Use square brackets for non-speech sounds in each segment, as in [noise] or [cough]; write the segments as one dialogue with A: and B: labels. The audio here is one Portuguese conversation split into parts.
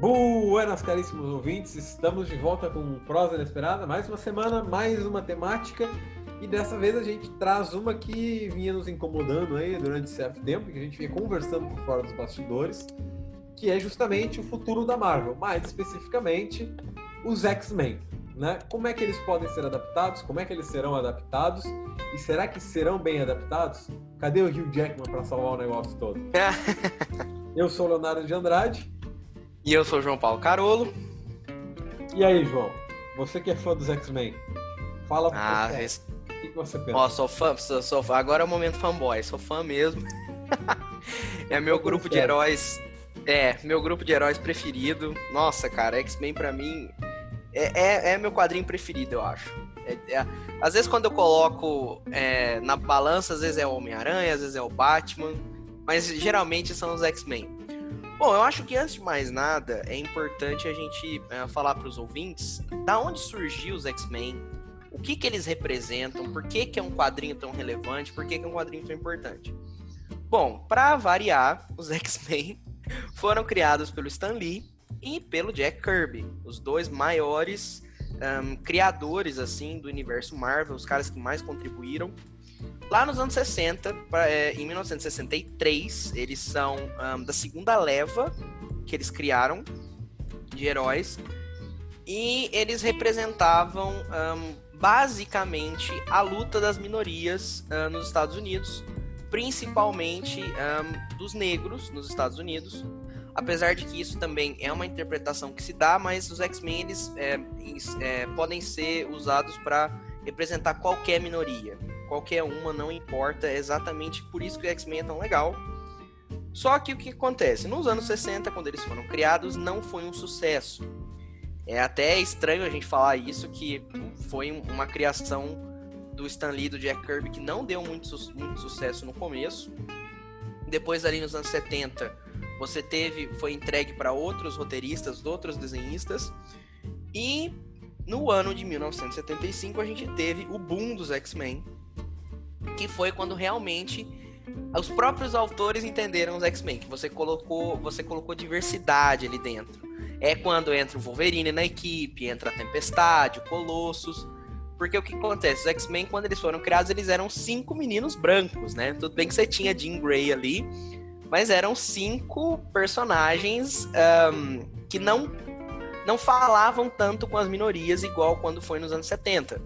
A: Buenas, caríssimos ouvintes, estamos de volta com Prosa Inesperada, mais uma semana, mais uma temática, e dessa vez a gente traz uma que vinha nos incomodando aí durante certo tempo, que a gente vinha conversando por fora dos bastidores, que é justamente o futuro da Marvel, mais especificamente os X-Men. Né? Como é que eles podem ser adaptados? Como é que eles serão adaptados? E será que serão bem adaptados? Cadê o Hugh Jackman para salvar o negócio todo? [laughs] Eu sou o Leonardo de Andrade.
B: E eu sou o João Paulo Carolo.
A: E aí, João? Você que é fã dos X-Men, fala
B: pra ah, esse... o que você pensa? Ó, sou fã, sou, sou, agora é o momento fanboy, sou fã mesmo. [laughs] é meu grupo de heróis. É, meu grupo de heróis preferido. Nossa, cara, X-Men pra mim é, é, é, meu quadrinho preferido, eu acho. É, é, às vezes quando eu coloco é, na balança, às vezes é o Homem-Aranha, às vezes é o Batman, mas geralmente são os X-Men. Bom, eu acho que antes de mais nada, é importante a gente é, falar para os ouvintes da onde surgiu os X-Men, o que, que eles representam, por que, que é um quadrinho tão relevante, por que, que é um quadrinho tão importante. Bom, para variar, os [laughs] X-Men foram criados pelo Stan Lee e pelo Jack Kirby, os dois maiores um, criadores assim do universo Marvel, os caras que mais contribuíram Lá nos anos 60, é, em 1963, eles são um, da segunda leva que eles criaram de heróis. E eles representavam um, basicamente a luta das minorias uh, nos Estados Unidos, principalmente um, dos negros nos Estados Unidos. Apesar de que isso também é uma interpretação que se dá, mas os X-Men eles é, é, podem ser usados para representar qualquer minoria qualquer uma, não importa, é exatamente por isso que o X-Men é tão legal. Só que o que acontece? Nos anos 60, quando eles foram criados, não foi um sucesso. É até estranho a gente falar isso, que foi uma criação do Stan Lee do Jack Kirby que não deu muito, muito sucesso no começo. Depois, ali nos anos 70, você teve, foi entregue para outros roteiristas, outros desenhistas. E no ano de 1975, a gente teve o boom dos X-Men, que foi quando realmente os próprios autores entenderam os X-Men, que você colocou, você colocou diversidade ali dentro. É quando entra o Wolverine na equipe, entra a Tempestade, o Colossus. Porque o que acontece? Os X-Men, quando eles foram criados, eles eram cinco meninos brancos, né? Tudo bem que você tinha Jean Grey ali, mas eram cinco personagens um, que não, não falavam tanto com as minorias, igual quando foi nos anos 70.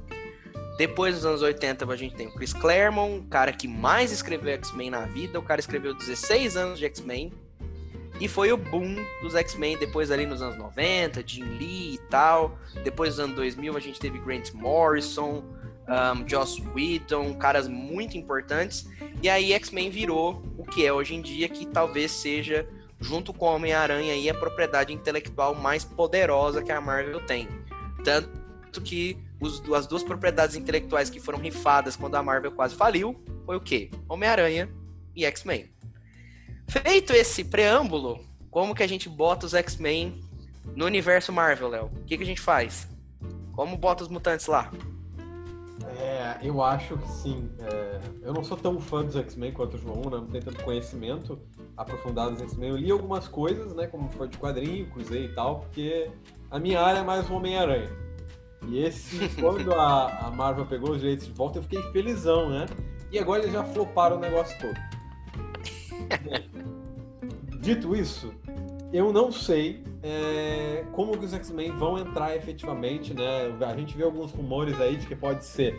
B: Depois dos anos 80, a gente tem o Chris Claremont, o cara que mais escreveu X-Men na vida. O cara escreveu 16 anos de X-Men. E foi o boom dos X-Men depois ali nos anos 90, Jim Lee e tal. Depois dos anos 2000, a gente teve Grant Morrison, um, Joss Whedon, caras muito importantes. E aí X-Men virou o que é hoje em dia, que talvez seja, junto com Homem-Aranha, aí, a propriedade intelectual mais poderosa que a Marvel tem. Tanto que os, as duas propriedades intelectuais que foram rifadas quando a Marvel quase faliu foi o quê? Homem-Aranha e X-Men. Feito esse preâmbulo, como que a gente bota os X-Men no universo Marvel, Léo? O que, que a gente faz? Como bota os mutantes lá?
A: É, eu acho que sim. É, eu não sou tão fã dos X-Men quanto o João, né? não tenho tanto conhecimento aprofundado dos X-Men. Eu li algumas coisas, né? Como foi de quadrinho, cruzei e tal, porque a minha área é mais o Homem-Aranha. E esse, quando a, a Marvel pegou os direitos de volta, eu fiquei felizão, né? E agora eles já floparam o negócio todo. Dito isso, eu não sei é, como que os X-Men vão entrar efetivamente, né? A gente vê alguns rumores aí de que pode ser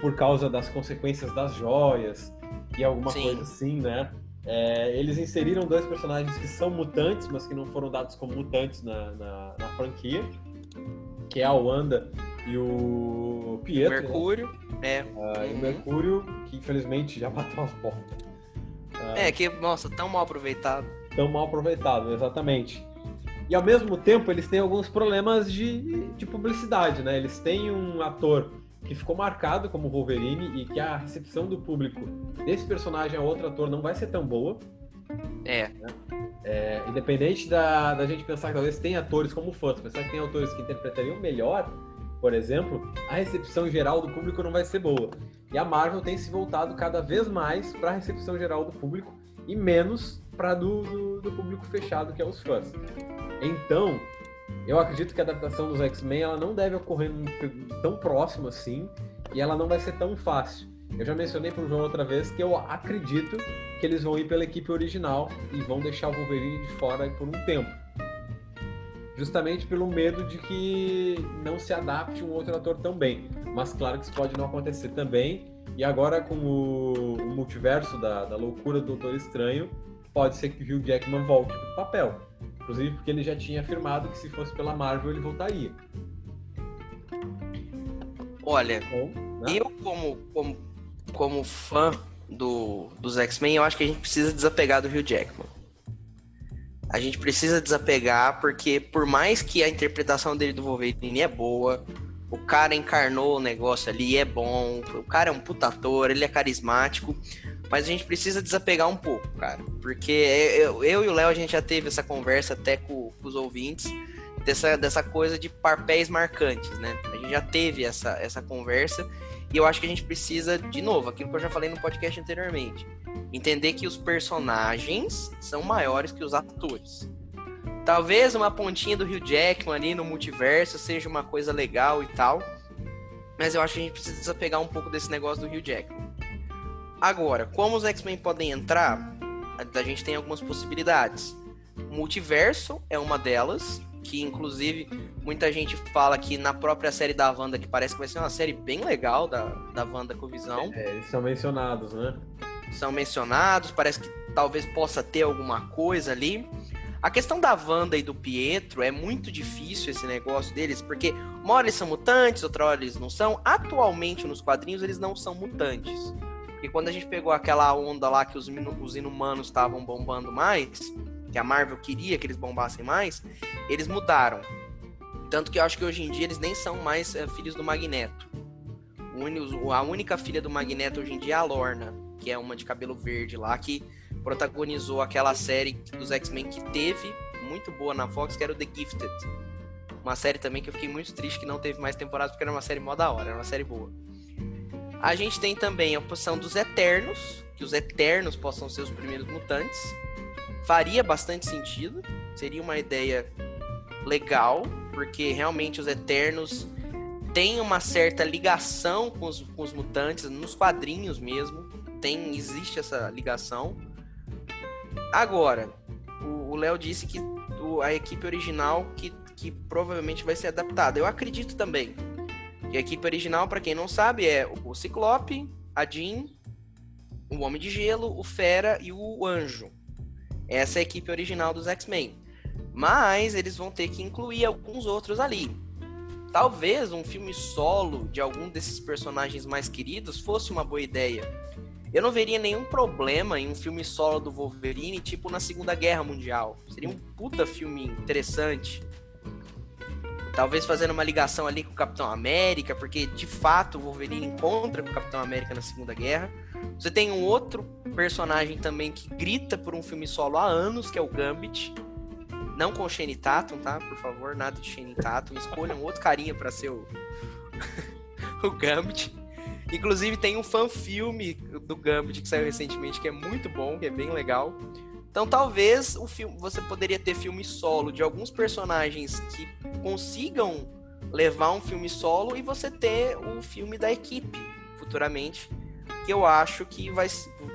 A: por causa das consequências das joias e alguma Sim. coisa assim, né? É, eles inseriram dois personagens que são mutantes, mas que não foram dados como mutantes na, na, na franquia que é a Wanda e o Pietro.
B: Né? Mercúrio,
A: né? é. Ah, e o Mercúrio, que infelizmente já [laughs] bateu as botas.
B: Ah, é, que, nossa, tão mal aproveitado.
A: Tão mal aproveitado, exatamente. E ao mesmo tempo, eles têm alguns problemas de, de publicidade, né? Eles têm um ator que ficou marcado como Wolverine e que a recepção do público desse personagem a outro ator não vai ser tão boa.
B: É. Né?
A: É, independente da, da gente pensar que talvez tem atores como fãs, pensar que tem autores que interpretariam melhor, por exemplo, a recepção geral do público não vai ser boa. E a Marvel tem se voltado cada vez mais para a recepção geral do público e menos para do, do, do, público fechado, que é os fãs. Então, eu acredito que a adaptação dos X-Men ela não deve ocorrer tão próximo assim e ela não vai ser tão fácil. Eu já mencionei para o João outra vez que eu acredito que eles vão ir pela equipe original e vão deixar o Wolverine de fora por um tempo. Justamente pelo medo de que não se adapte um outro ator tão bem. Mas claro que isso pode não acontecer também. E agora com o, o multiverso da, da loucura do Doutor Estranho, pode ser que o Hugh Jackman volte para o papel. Inclusive porque ele já tinha afirmado que se fosse pela Marvel ele voltaria.
B: Olha, Bom, né? eu como, como, como fã do, dos X-Men, eu acho que a gente precisa desapegar do Hugh Jackman. A gente precisa desapegar porque por mais que a interpretação dele do Wolverine é boa, o cara encarnou o negócio ali, é bom, o cara é um puta ator, ele é carismático, mas a gente precisa desapegar um pouco, cara. Porque eu, eu e o Léo, a gente já teve essa conversa até com, com, os ouvintes, dessa, dessa coisa de papéis marcantes, né? A gente já teve essa, essa conversa e eu acho que a gente precisa, de novo, aquilo que eu já falei no podcast anteriormente, entender que os personagens são maiores que os atores. Talvez uma pontinha do Hugh Jackman ali no multiverso seja uma coisa legal e tal, mas eu acho que a gente precisa desapegar um pouco desse negócio do Hugh Jackman. Agora, como os X-Men podem entrar, a gente tem algumas possibilidades. Multiverso é uma delas, que inclusive muita gente fala que na própria série da Wanda, que parece que vai ser uma série bem legal da, da Wanda com Visão.
A: É, eles são mencionados, né?
B: São mencionados, parece que talvez possa ter alguma coisa ali. A questão da Wanda e do Pietro é muito difícil esse negócio deles, porque uma hora eles são mutantes, outra hora eles não são. Atualmente nos quadrinhos eles não são mutantes. Porque quando a gente pegou aquela onda lá que os, os inumanos estavam bombando mais, que a Marvel queria que eles bombassem mais, eles mudaram. Tanto que eu acho que hoje em dia eles nem são mais é, filhos do Magneto. A única filha do Magneto hoje em dia é a Lorna, que é uma de cabelo verde lá, que protagonizou aquela série dos X-Men que teve, muito boa na Fox, que era o The Gifted. Uma série também que eu fiquei muito triste que não teve mais temporadas, porque era uma série mó da hora, era uma série boa. A gente tem também a opção dos Eternos, que os Eternos possam ser os primeiros mutantes faria bastante sentido, seria uma ideia legal, porque realmente os Eternos têm uma certa ligação com os, com os mutantes, nos quadrinhos mesmo, tem existe essa ligação. Agora, o Léo disse que o, a equipe original que, que provavelmente vai ser adaptada. Eu acredito também. que a equipe original, para quem não sabe, é o Ciclope, a Jean, o Homem de Gelo, o Fera e o Anjo. Essa é a equipe original dos X-Men. Mas eles vão ter que incluir alguns outros ali. Talvez um filme solo de algum desses personagens mais queridos fosse uma boa ideia. Eu não veria nenhum problema em um filme solo do Wolverine, tipo na Segunda Guerra Mundial. Seria um puta filme interessante. Talvez fazendo uma ligação ali com o Capitão América, porque de fato o Wolverine encontra com o Capitão América na Segunda Guerra. Você tem um outro personagem também que grita por um filme solo há anos, que é o Gambit. Não com o Shane Tatum, tá? Por favor, nada de Shane Tatum. Escolham outro carinha para ser o... [laughs] o Gambit. Inclusive tem um fan-filme do Gambit que saiu recentemente que é muito bom, que é bem legal. Então talvez o filme, você poderia ter filme solo de alguns personagens que consigam levar um filme solo e você ter o filme da equipe futuramente, que eu acho que vai,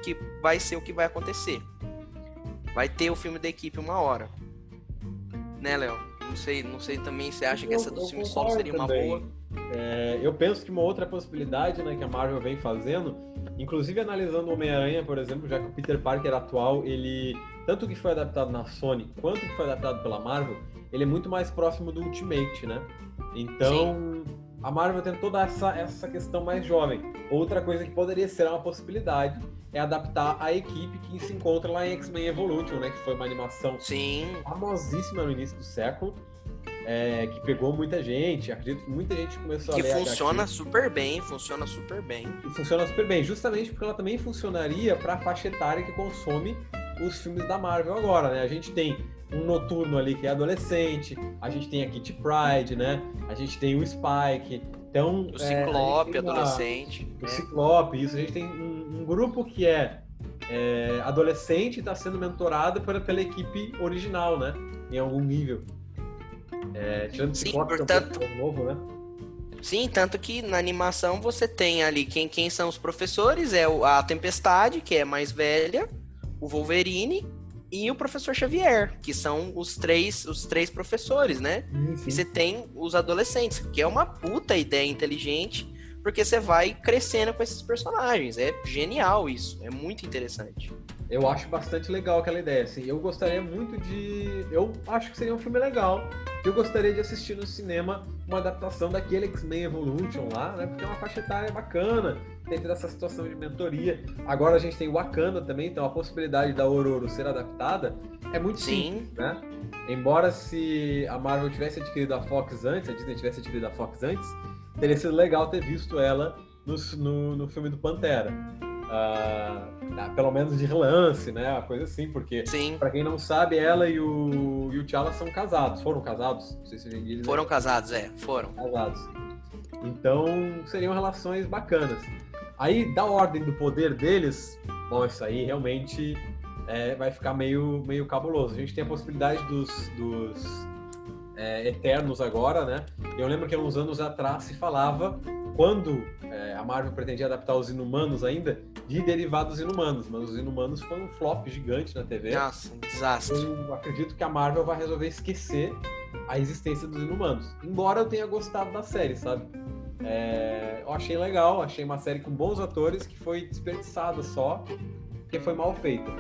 B: que vai ser o que vai acontecer. Vai ter o filme da equipe uma hora. Né, Léo? Não sei, não sei também se acha que essa do filme solo seria uma boa.
A: É, eu penso que uma outra possibilidade né, que a Marvel vem fazendo, inclusive analisando o Homem-Aranha, por exemplo, já que o Peter Parker atual, ele tanto que foi adaptado na Sony quanto que foi adaptado pela Marvel, ele é muito mais próximo do Ultimate, né? Então, Sim. a Marvel tem toda essa, essa questão mais jovem. Outra coisa que poderia ser uma possibilidade é adaptar a equipe que se encontra lá em X-Men Evolution, né? Que foi uma animação
B: Sim.
A: famosíssima no início do século é, que pegou muita gente. Acredito que muita gente começou
B: que
A: a ler.
B: Que funciona super bem, funciona super bem.
A: E funciona super bem, justamente porque ela também funcionaria para a faixa etária que consome os filmes da Marvel agora, né? A gente tem um noturno ali que é adolescente, a gente tem a Kitty Pride, né? A gente tem o Spike. Então,
B: o Ciclope,
A: é,
B: adolescente.
A: O Ciclope, isso. A gente tem um, um grupo que é é, adolescente está sendo mentorada pela, pela equipe original, né? Em algum nível.
B: É, tirando Sim, portanto... É um novo, né? Sim, tanto que na animação você tem ali quem, quem são os professores, é a Tempestade, que é mais velha, o Wolverine e o professor Xavier, que são os três, os três professores, né? Sim, sim. E você tem os adolescentes, que é uma puta ideia inteligente, porque você vai crescendo com esses personagens. É genial isso, é muito interessante.
A: Eu acho bastante legal aquela ideia. Assim, eu gostaria muito de. Eu acho que seria um filme legal. Eu gostaria de assistir no cinema uma adaptação daquele X-Men Evolution lá, né? Porque é uma faixa etária bacana, dentro dessa situação de mentoria. Agora a gente tem Wakanda também, então a possibilidade da Ororo ser adaptada é muito Sim. simples, né? Embora se a Marvel tivesse adquirido a Fox antes, a Disney tivesse adquirido a Fox antes, teria sido legal ter visto ela no, no, no filme do Pantera. Uh, pelo menos de relance, né? Uma coisa assim, porque para quem não sabe, ela e o, e o T'Challa são casados. Foram casados? Não sei se a gente
B: diz. Foram né? casados, é, foram.
A: Casados. Então seriam relações bacanas. Aí, da ordem do poder deles, bom, isso aí realmente é, vai ficar meio, meio cabuloso. A gente tem a possibilidade dos, dos é, Eternos agora, né? Eu lembro que há uns anos atrás se falava, quando é, a Marvel pretendia adaptar os Inumanos ainda, de derivados Inumanos, mas os Inumanos foi um flop gigante na TV.
B: Nossa, um desastre.
A: Eu acredito que a Marvel vai resolver esquecer a existência dos Inumanos. Embora eu tenha gostado da série, sabe? É, eu achei legal, achei uma série com bons atores que foi desperdiçada só porque foi mal feita.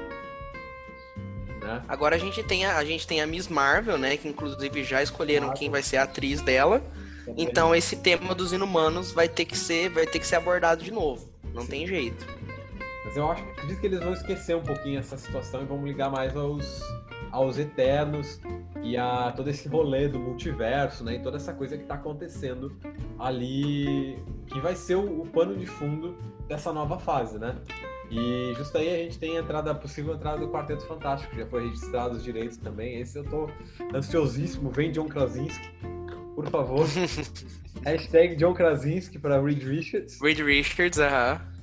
B: Né? Agora a gente tem a, a gente tem a Miss Marvel, né? Que inclusive já escolheram Marvel. quem vai ser a atriz dela. Também. Então esse tema dos inumanos vai ter que ser, vai ter que ser abordado de novo. Não Sim. tem jeito.
A: Mas eu acho, acredito que eles vão esquecer um pouquinho essa situação e vão ligar mais aos, aos Eternos e a todo esse rolê do multiverso, né? E toda essa coisa que está acontecendo ali, que vai ser o, o pano de fundo dessa nova fase, né? E justo aí a gente tem a entrada, a possível entrada do Quarteto Fantástico, já foi registrado os direitos também. Esse eu tô ansiosíssimo. Vem John Krasinski, por favor. [laughs] Hashtag John Krasinski para Reed Richards.
B: Reed Richards, aham. Uh -huh.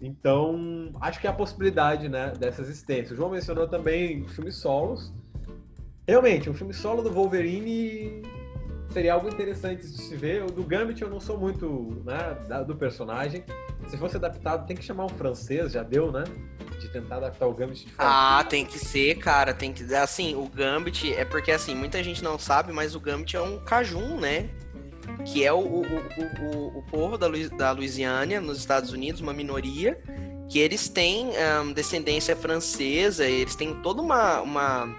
A: Então, acho que é a possibilidade, né, dessa existência. O João mencionou também filmes solos. Realmente, um filme solo do Wolverine seria algo interessante de se ver. O do Gambit eu não sou muito, né, do personagem. Se fosse adaptado, tem que chamar um francês, já deu, né? De tentar adaptar o Gambit de
B: francês. Ah, tem que ser, cara, tem que. Assim, o Gambit é porque, assim, muita gente não sabe, mas o Gambit é um cajun, né? Que é o, o, o, o povo da, Lu, da Louisiana, nos Estados Unidos, uma minoria, que eles têm um, descendência francesa, eles têm toda uma, uma,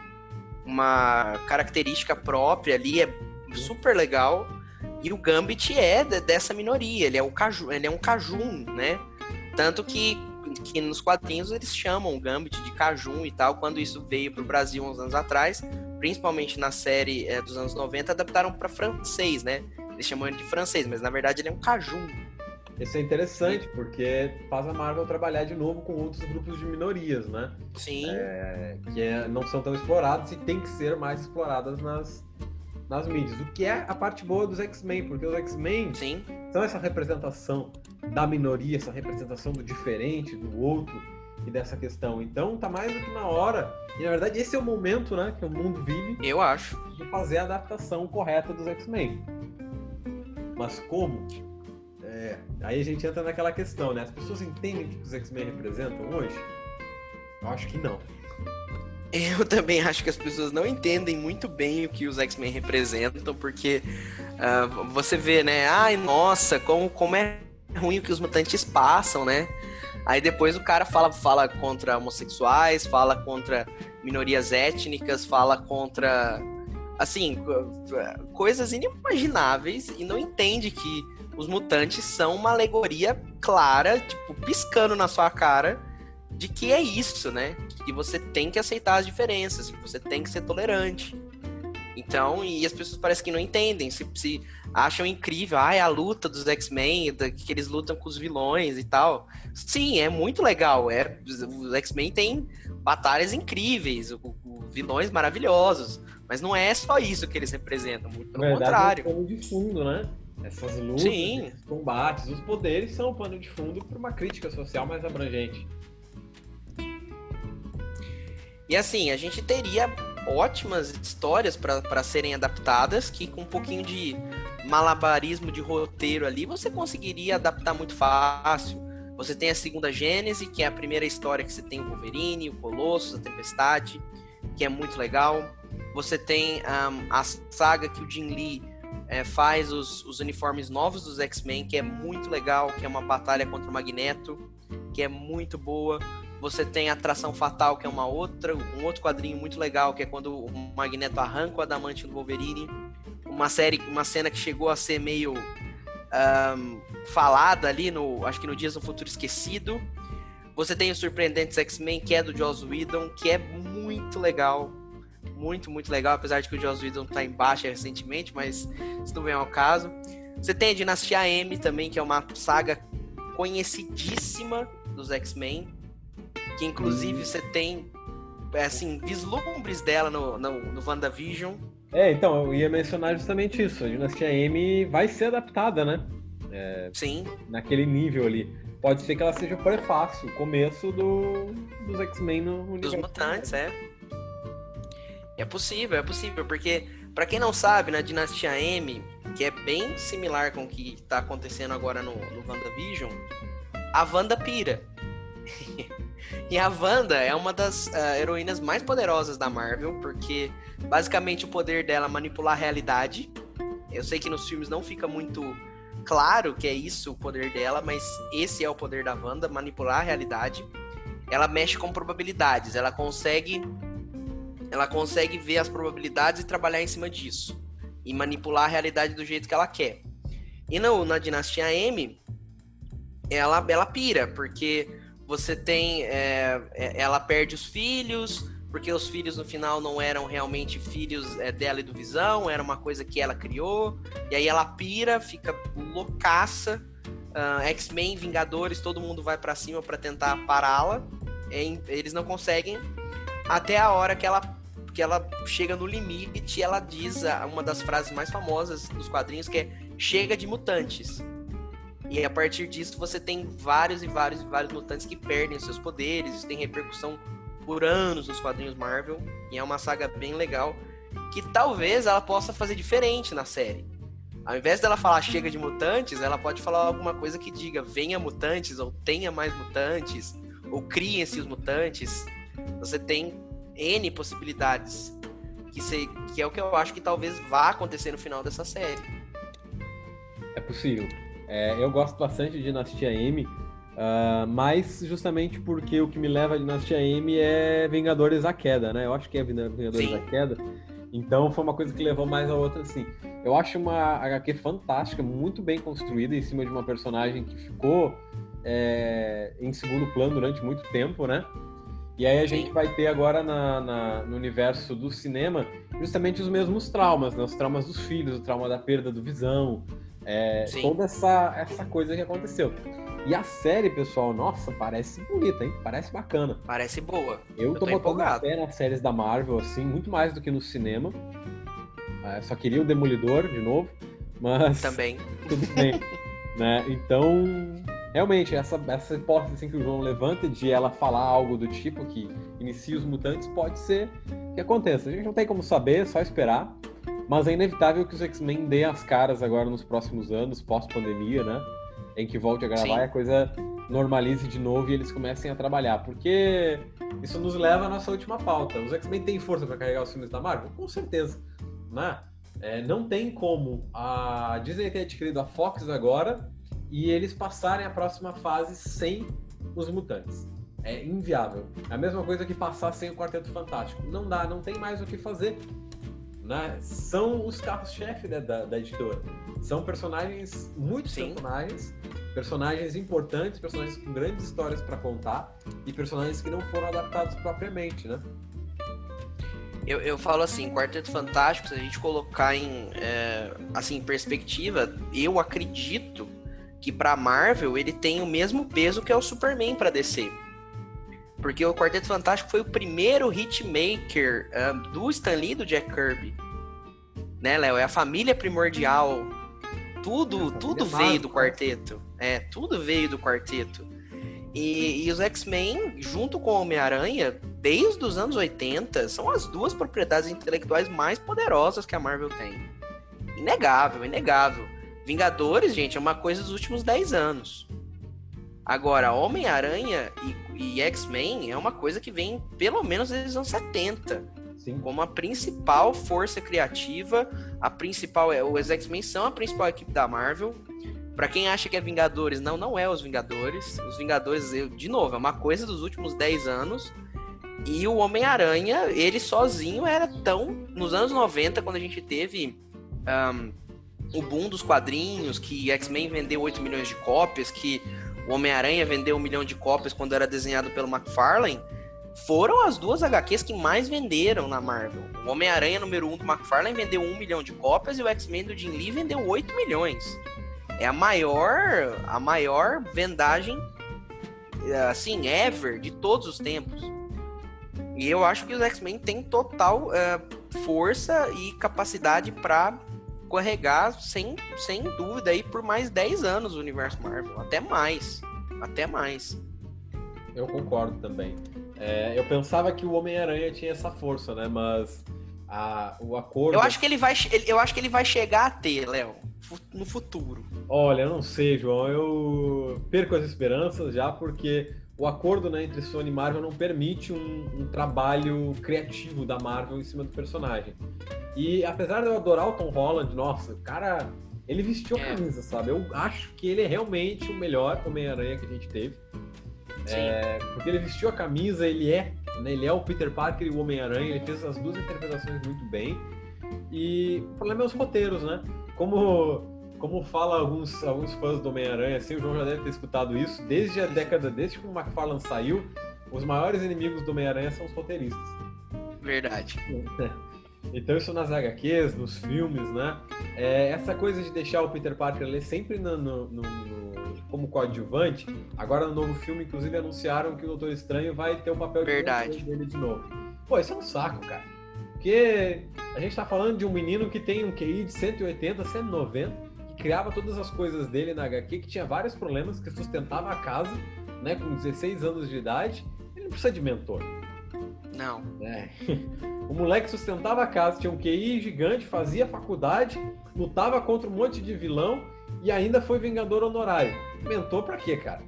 B: uma característica própria ali, é super legal. E o Gambit é dessa minoria, ele é, o caju, ele é um cajun, né? Tanto que, que nos quadrinhos eles chamam o Gambit de cajun e tal, quando isso veio para o Brasil uns anos atrás, principalmente na série é, dos anos 90, adaptaram para francês, né? Eles chamam ele de francês, mas na verdade ele é um cajun.
A: Isso é interessante, porque faz a Marvel trabalhar de novo com outros grupos de minorias, né?
B: Sim.
A: É, que é, não são tão explorados e tem que ser mais exploradas nas, nas mídias, o que é a parte boa dos X-Men, porque os X-Men são essa representação da minoria, essa representação do diferente, do outro e dessa questão. Então tá mais do que na hora, e na verdade esse é o momento, né, que o mundo vive.
B: Eu acho.
A: De fazer a adaptação correta dos X-Men. Mas como? É, aí a gente entra naquela questão, né? As pessoas entendem o que os X-Men representam hoje? Eu acho que não. [laughs]
B: Eu também acho que as pessoas não entendem muito bem o que os X-Men representam, porque uh, você vê, né? Ai, nossa, como, como é ruim o que os mutantes passam, né? Aí depois o cara fala, fala contra homossexuais, fala contra minorias étnicas, fala contra, assim, coisas inimagináveis e não entende que os mutantes são uma alegoria clara, tipo, piscando na sua cara de que é isso, né? Que você tem que aceitar as diferenças, que você tem que ser tolerante. Então, e as pessoas parecem que não entendem, se, se acham incrível, ah, é a luta dos X-Men, que eles lutam com os vilões e tal. Sim, é muito legal. É, os X-Men têm batalhas incríveis, o, o, vilões maravilhosos, mas não é só isso que eles representam, muito pelo verdade, contrário. É
A: um pano de fundo, né? Essas lutas, esses combates, os poderes são um pano de fundo para uma crítica social mais abrangente.
B: E assim, a gente teria ótimas histórias para serem adaptadas, que com um pouquinho de malabarismo de roteiro ali, você conseguiria adaptar muito fácil. Você tem a segunda Gênese, que é a primeira história que você tem o Wolverine, o Colossus, a Tempestade, que é muito legal. Você tem um, a saga que o Jim Lee é, faz os, os uniformes novos dos X-Men, que é muito legal, que é uma batalha contra o Magneto, que é muito boa. Você tem a Tração Fatal, que é uma outra, um outro quadrinho muito legal, que é quando o Magneto arranca o adamante do Wolverine. Uma série, uma cena que chegou a ser meio um, falada ali no, acho que no Dias do Futuro Esquecido. Você tem o Surpreendentes X-Men, que é do Joss Whedon, que é muito legal. Muito, muito legal, apesar de que o Joss Whedon tá em baixa recentemente, mas isso não vem ao caso. Você tem a Dinastia M também, que é uma saga conhecidíssima dos X-Men que inclusive hum. você tem, é, assim, vislumbres dela no, no, no WandaVision.
A: É, então, eu ia mencionar justamente isso. A Dinastia M vai ser adaptada, né?
B: É, Sim.
A: Naquele nível ali. Pode ser que ela seja o prefácio, o começo do, dos X-Men no
B: universo. Dos mutantes, é. É possível, é possível, porque, para quem não sabe, na Dinastia M, que é bem similar com o que tá acontecendo agora no, no WandaVision, a Wanda pira. [laughs] E a Wanda é uma das uh, heroínas mais poderosas da Marvel, porque basicamente o poder dela é manipular a realidade. Eu sei que nos filmes não fica muito claro que é isso o poder dela, mas esse é o poder da Wanda, manipular a realidade. Ela mexe com probabilidades, ela consegue ela consegue ver as probabilidades e trabalhar em cima disso e manipular a realidade do jeito que ela quer. E no, na Dinastia M, ela, ela pira, porque você tem. É, é, ela perde os filhos, porque os filhos no final não eram realmente filhos é, dela e do Visão, era uma coisa que ela criou. E aí ela pira, fica loucaça. Uh, X-Men, Vingadores, todo mundo vai para cima para tentar pará-la. Eles não conseguem. Até a hora que ela, que ela chega no limite, ela diz uma das frases mais famosas dos quadrinhos, que é chega de mutantes. E a partir disso você tem vários e vários e vários mutantes que perdem seus poderes, isso tem repercussão por anos nos quadrinhos Marvel, e é uma saga bem legal que talvez ela possa fazer diferente na série. Ao invés dela falar chega de mutantes, ela pode falar alguma coisa que diga venha mutantes, ou tenha mais mutantes, ou criem-se os mutantes. Você tem N possibilidades, que, se, que é o que eu acho que talvez vá acontecer no final dessa série.
A: É possível. É, eu gosto bastante de Dinastia M, uh, mas justamente porque o que me leva a Dinastia M é Vingadores à Queda, né? Eu acho que é Vingadores Sim. à Queda. Então foi uma coisa que levou mais a outra, assim. Eu acho uma HQ fantástica, muito bem construída, em cima de uma personagem que ficou é, em segundo plano durante muito tempo, né? E aí a gente vai ter agora na, na, no universo do cinema justamente os mesmos traumas, né? Os traumas dos filhos, o trauma da perda do visão, é, toda essa, essa coisa que aconteceu. E a série, pessoal, nossa, parece bonita, hein? Parece bacana.
B: Parece boa.
A: Eu, Eu tô, tô botando fé nas séries da Marvel, assim, muito mais do que no cinema. É, só queria o Demolidor de novo, mas.
B: Também. [laughs]
A: Tudo bem. né? Então, realmente, essa, essa hipótese assim, que o João levanta de ela falar algo do tipo que inicia os mutantes pode ser que aconteça. A gente não tem como saber, é só esperar. Mas é inevitável que os X-Men deem as caras agora nos próximos anos, pós-pandemia, né? Em que volte a gravar Sim. e a coisa normalize de novo e eles comecem a trabalhar. Porque isso nos leva à nossa última pauta. Os X-Men têm força para carregar os filmes da Marvel? Com certeza. Né? É, não tem como a Disney ter adquirido a Fox agora e eles passarem a próxima fase sem os mutantes. É inviável. É a mesma coisa que passar sem o Quarteto Fantástico. Não dá, não tem mais o que fazer né, são os carros-chefe da, da, da, editora. São personagens, muitos Sim. personagens, personagens importantes, personagens com grandes histórias para contar e personagens que não foram adaptados propriamente, né?
B: Eu, eu falo assim, Quarteto Fantástico, se a gente colocar em é, assim, perspectiva, eu acredito que para Marvel ele tem o mesmo peso que é o Superman para DC. Porque o Quarteto Fantástico foi o primeiro hitmaker um, do Stan Lee e do Jack Kirby. Né, Léo? É a família primordial. Tudo, tudo veio do né? quarteto. É, tudo veio do quarteto. E, e os X-Men, junto com o Homem-Aranha, desde os anos 80, são as duas propriedades intelectuais mais poderosas que a Marvel tem. Inegável, inegável. Vingadores, gente, é uma coisa dos últimos 10 anos. Agora, Homem-Aranha e, e X-Men é uma coisa que vem pelo menos desde os anos 70. Sim. Como a principal força criativa, a principal é os X-Men são a principal equipe da Marvel. Para quem acha que é Vingadores, não, não é os Vingadores. Os Vingadores, eu, de novo, é uma coisa dos últimos 10 anos. E o Homem-Aranha, ele sozinho era tão. Nos anos 90, quando a gente teve um, o boom dos quadrinhos, que X-Men vendeu 8 milhões de cópias, que o Homem-Aranha vendeu um milhão de cópias quando era desenhado pelo McFarlane, foram as duas HQs que mais venderam na Marvel. O Homem-Aranha número 1 um do McFarlane vendeu um milhão de cópias e o X-Men do Jim Lee vendeu 8 milhões. É a maior, a maior vendagem, assim, ever, de todos os tempos. E eu acho que os X-Men têm total uh, força e capacidade para carregar sem, sem dúvida aí por mais 10 anos o universo Marvel, até mais, até mais.
A: Eu concordo também. É, eu pensava que o Homem-Aranha tinha essa força, né? Mas a, o acordo.
B: Eu acho que ele vai, eu acho que ele vai chegar a ter, Léo, no futuro.
A: Olha, eu não sei, João. Eu perco as esperanças já porque o acordo né, entre Sony e Marvel não permite um, um, trabalho criativo da Marvel em cima do personagem. E apesar de eu adorar o Tom Holland, nossa, o cara, ele vestiu a é. camisa, sabe? Eu acho que ele é realmente o melhor Homem-Aranha que a gente teve. É, porque ele vestiu a camisa, ele é, né, ele é o Peter Parker e o Homem-Aranha, ele fez as duas interpretações muito bem. E o problema é os roteiros, né? Como como fala alguns, alguns fãs do Homem-Aranha, assim, o João já deve ter escutado isso, desde a década, desde que o McFarlane saiu, os maiores inimigos do Homem-Aranha são os roteiristas.
B: Verdade.
A: Então isso nas HQs, nos filmes, né? É, essa coisa de deixar o Peter Parker ali sempre no, no, no, no, como coadjuvante, agora no novo filme, inclusive, anunciaram que o Doutor Estranho vai ter o um papel
B: Verdade.
A: de dele de novo. Pô, isso é um saco, cara. Porque a gente tá falando de um menino que tem um QI de 180, 190, criava todas as coisas dele na HQ, que tinha vários problemas, que sustentava a casa, né, com 16 anos de idade, ele não precisa de mentor.
B: Não.
A: É. [laughs] O moleque sustentava a casa, tinha um QI gigante, fazia faculdade, lutava contra um monte de vilão e ainda foi Vingador honorário. Mentor pra quê, cara?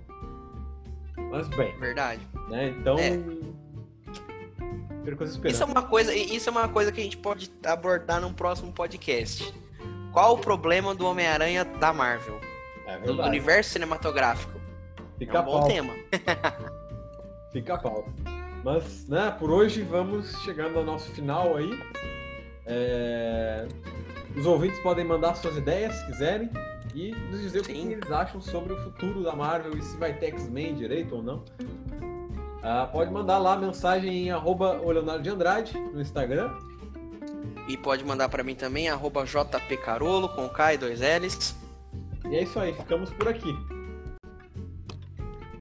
A: Mas bem.
B: Verdade.
A: Né? Então. É.
B: Isso é uma coisa, isso é uma coisa que a gente pode abordar num próximo podcast qual o problema do Homem-Aranha da Marvel? É do universo cinematográfico. Fica é um bom pauta. tema. [laughs]
A: Fica a pauta. Mas, né, por hoje vamos chegando ao nosso final aí. É... Os ouvintes podem mandar suas ideias, se quiserem, e nos dizer Sim. o que eles acham sobre o futuro da Marvel e se vai ter X-Men direito ou não. Ah, pode mandar lá a mensagem em arroba Leonardo de Andrade no Instagram
B: e pode mandar para mim também, arroba jpcarolo, com K e dois L's.
A: E é isso aí, ficamos por aqui.